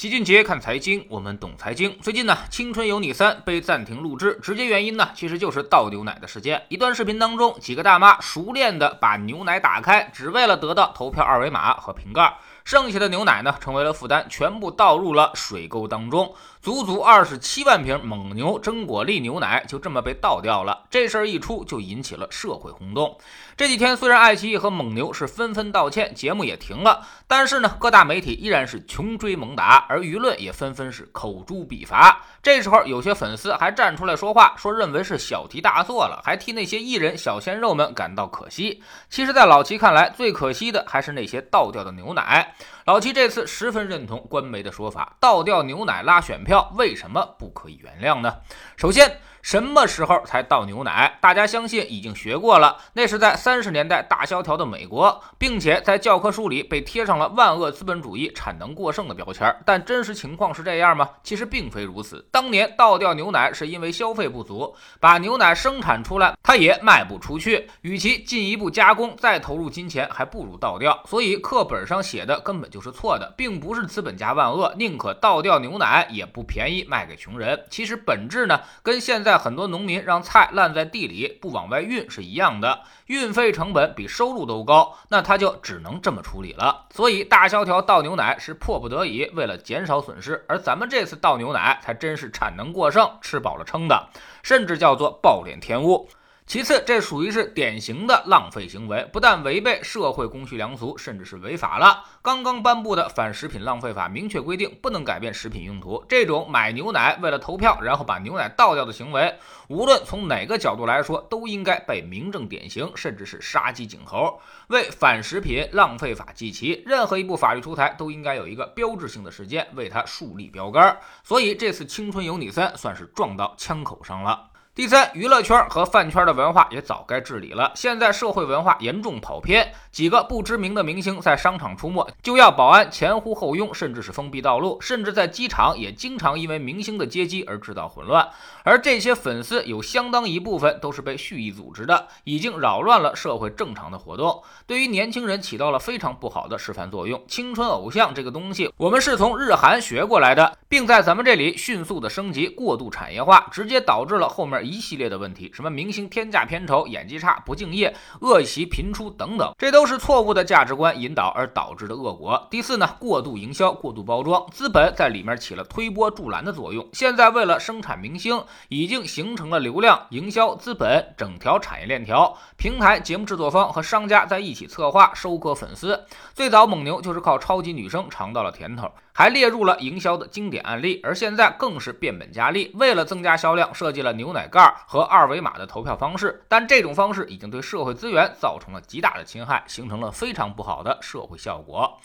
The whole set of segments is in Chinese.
齐俊杰看财经，我们懂财经。最近呢，《青春有你三》被暂停录制，直接原因呢，其实就是倒牛奶的事件。一段视频当中，几个大妈熟练的把牛奶打开，只为了得到投票二维码和瓶盖。剩下的牛奶呢，成为了负担，全部倒入了水沟当中。足足二十七万瓶蒙牛真果粒牛奶就这么被倒掉了。这事儿一出，就引起了社会轰动。这几天，虽然爱奇艺和蒙牛是纷纷道歉，节目也停了，但是呢，各大媒体依然是穷追猛打，而舆论也纷纷是口诛笔伐。这时候，有些粉丝还站出来说话，说认为是小题大做了，还替那些艺人小鲜肉们感到可惜。其实，在老齐看来，最可惜的还是那些倒掉的牛奶。老七这次十分认同官媒的说法，倒掉牛奶拉选票，为什么不可以原谅呢？首先。什么时候才倒牛奶？大家相信已经学过了，那是在三十年代大萧条的美国，并且在教科书里被贴上了万恶资本主义产能过剩的标签。但真实情况是这样吗？其实并非如此。当年倒掉牛奶是因为消费不足，把牛奶生产出来，它也卖不出去，与其进一步加工再投入金钱，还不如倒掉。所以课本上写的根本就是错的，并不是资本家万恶，宁可倒掉牛奶也不便宜卖给穷人。其实本质呢，跟现在。在很多农民让菜烂在地里不往外运是一样的，运费成本比收入都高，那他就只能这么处理了。所以大萧条倒牛奶是迫不得已，为了减少损失，而咱们这次倒牛奶才真是产能过剩，吃饱了撑的，甚至叫做暴殄天物。其次，这属于是典型的浪费行为，不但违背社会公序良俗，甚至是违法了。刚刚颁布的反食品浪费法明确规定，不能改变食品用途。这种买牛奶为了投票，然后把牛奶倒掉的行为，无论从哪个角度来说，都应该被明正典刑，甚至是杀鸡儆猴。为反食品浪费法记旗，任何一部法律出台，都应该有一个标志性的事件为它树立标杆。所以这次《青春有你三》算是撞到枪口上了。第三，娱乐圈和饭圈的文化也早该治理了。现在社会文化严重跑偏，几个不知名的明星在商场出没，就要保安前呼后拥，甚至是封闭道路，甚至在机场也经常因为明星的接机而制造混乱。而这些粉丝有相当一部分都是被蓄意组织的，已经扰乱了社会正常的活动，对于年轻人起到了非常不好的示范作用。青春偶像这个东西，我们是从日韩学过来的，并在咱们这里迅速的升级、过度产业化，直接导致了后面。一系列的问题，什么明星天价片酬、演技差、不敬业、恶习频出等等，这都是错误的价值观引导而导致的恶果。第四呢，过度营销、过度包装，资本在里面起了推波助澜的作用。现在为了生产明星，已经形成了流量、营销、资本整条产业链条，平台、节目制作方和商家在一起策划收割粉丝。最早蒙牛就是靠超级女生尝到了甜头。还列入了营销的经典案例，而现在更是变本加厉，为了增加销量，设计了牛奶盖和二维码的投票方式。但这种方式已经对社会资源造成了极大的侵害，形成了非常不好的社会效果。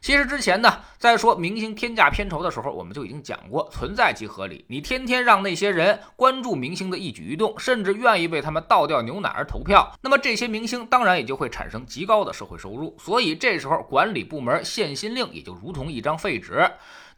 其实之前呢，在说明星天价片酬的时候，我们就已经讲过，存在即合理。你天天让那些人关注明星的一举一动，甚至愿意为他们倒掉牛奶而投票，那么这些明星当然也就会产生极高的社会收入。所以这时候管理部门限薪令也就如同一张废纸。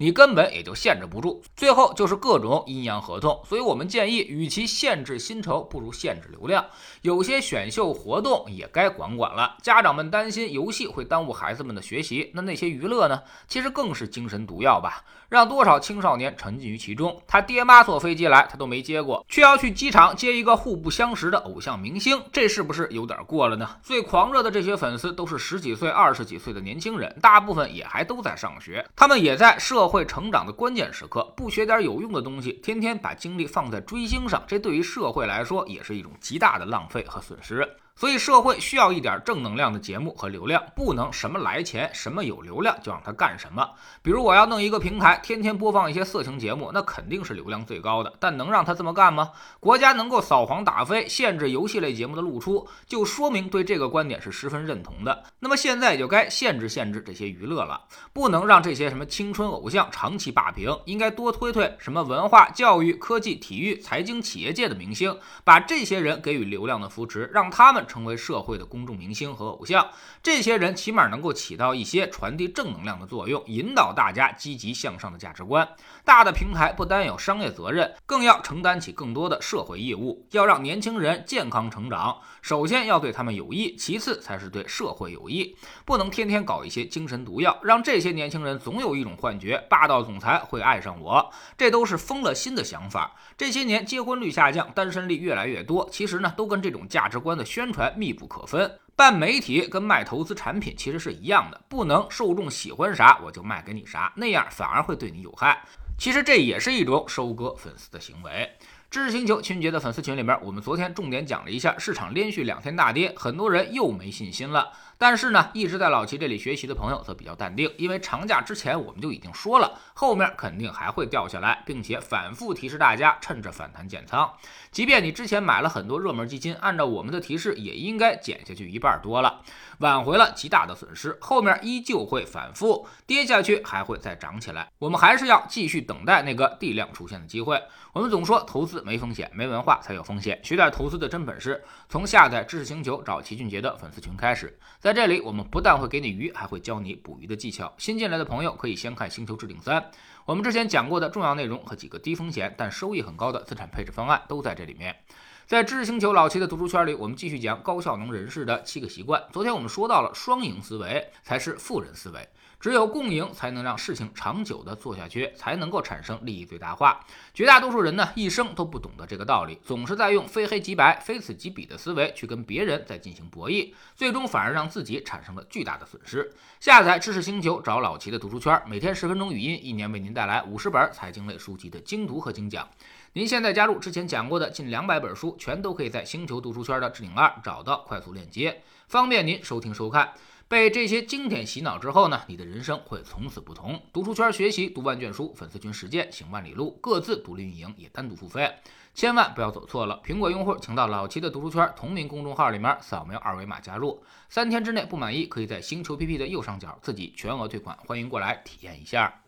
你根本也就限制不住，最后就是各种阴阳合同。所以我们建议，与其限制薪酬，不如限制流量。有些选秀活动也该管管了。家长们担心游戏会耽误孩子们的学习，那那些娱乐呢？其实更是精神毒药吧？让多少青少年沉浸于其中？他爹妈坐飞机来，他都没接过，却要去机场接一个互不相识的偶像明星，这是不是有点过了呢？最狂热的这些粉丝都是十几岁、二十几岁的年轻人，大部分也还都在上学，他们也在社。会成长的关键时刻，不学点有用的东西，天天把精力放在追星上，这对于社会来说也是一种极大的浪费和损失。所以社会需要一点正能量的节目和流量，不能什么来钱，什么有流量就让他干什么。比如我要弄一个平台，天天播放一些色情节目，那肯定是流量最高的。但能让他这么干吗？国家能够扫黄打非，限制游戏类节目的露出，就说明对这个观点是十分认同的。那么现在就该限制限制这些娱乐了，不能让这些什么青春偶像长期霸屏，应该多推推什么文化、教育、科技、体育、财经、企业界的明星，把这些人给予流量的扶持，让他们。成为社会的公众明星和偶像。这些人起码能够起到一些传递正能量的作用，引导大家积极向上的价值观。大的平台不单有商业责任，更要承担起更多的社会义务。要让年轻人健康成长，首先要对他们有益，其次才是对社会有益。不能天天搞一些精神毒药，让这些年轻人总有一种幻觉：霸道总裁会爱上我。这都是疯了心的想法。这些年结婚率下降，单身率越来越多，其实呢，都跟这种价值观的宣传密不可分。办媒体跟卖投资产品其实是一样的，不能受众喜欢啥我就卖给你啥，那样反而会对你有害。其实这也是一种收割粉丝的行为。知识星球清洁的粉丝群里面，我们昨天重点讲了一下市场连续两天大跌，很多人又没信心了。但是呢，一直在老齐这里学习的朋友则比较淡定，因为长假之前我们就已经说了，后面肯定还会掉下来，并且反复提示大家趁着反弹减仓。即便你之前买了很多热门基金，按照我们的提示，也应该减下去一半多了，挽回了极大的损失。后面依旧会反复跌下去，还会再涨起来。我们还是要继续等待那个地量出现的机会。我们总说投资没风险，没文化才有风险。学点投资的真本事，从下载知识星球找齐俊杰的粉丝群开始，在。在这里，我们不但会给你鱼，还会教你捕鱼的技巧。新进来的朋友可以先看《星球置顶三》，我们之前讲过的重要内容和几个低风险但收益很高的资产配置方案都在这里面。在知识星球老七的读书圈里，我们继续讲高效能人士的七个习惯。昨天我们说到了双赢思维才是富人思维。只有共赢，才能让事情长久的做下去，才能够产生利益最大化。绝大多数人呢，一生都不懂得这个道理，总是在用非黑即白、非此即彼的思维去跟别人在进行博弈，最终反而让自己产生了巨大的损失。下载知识星球，找老齐的读书圈，每天十分钟语音，一年为您带来五十本财经类书籍的精读和精讲。您现在加入之前讲过的近两百本书，全都可以在星球读书圈的置顶二找到快速链接，方便您收听收看。被这些经典洗脑之后呢，你的人生会从此不同。读书圈学习读万卷书，粉丝群实践行万里路，各自独立运营也单独付费，千万不要走错了。苹果用户请到老齐的读书圈同名公众号里面扫描二维码加入，三天之内不满意可以在星球 PP 的右上角自己全额退款，欢迎过来体验一下。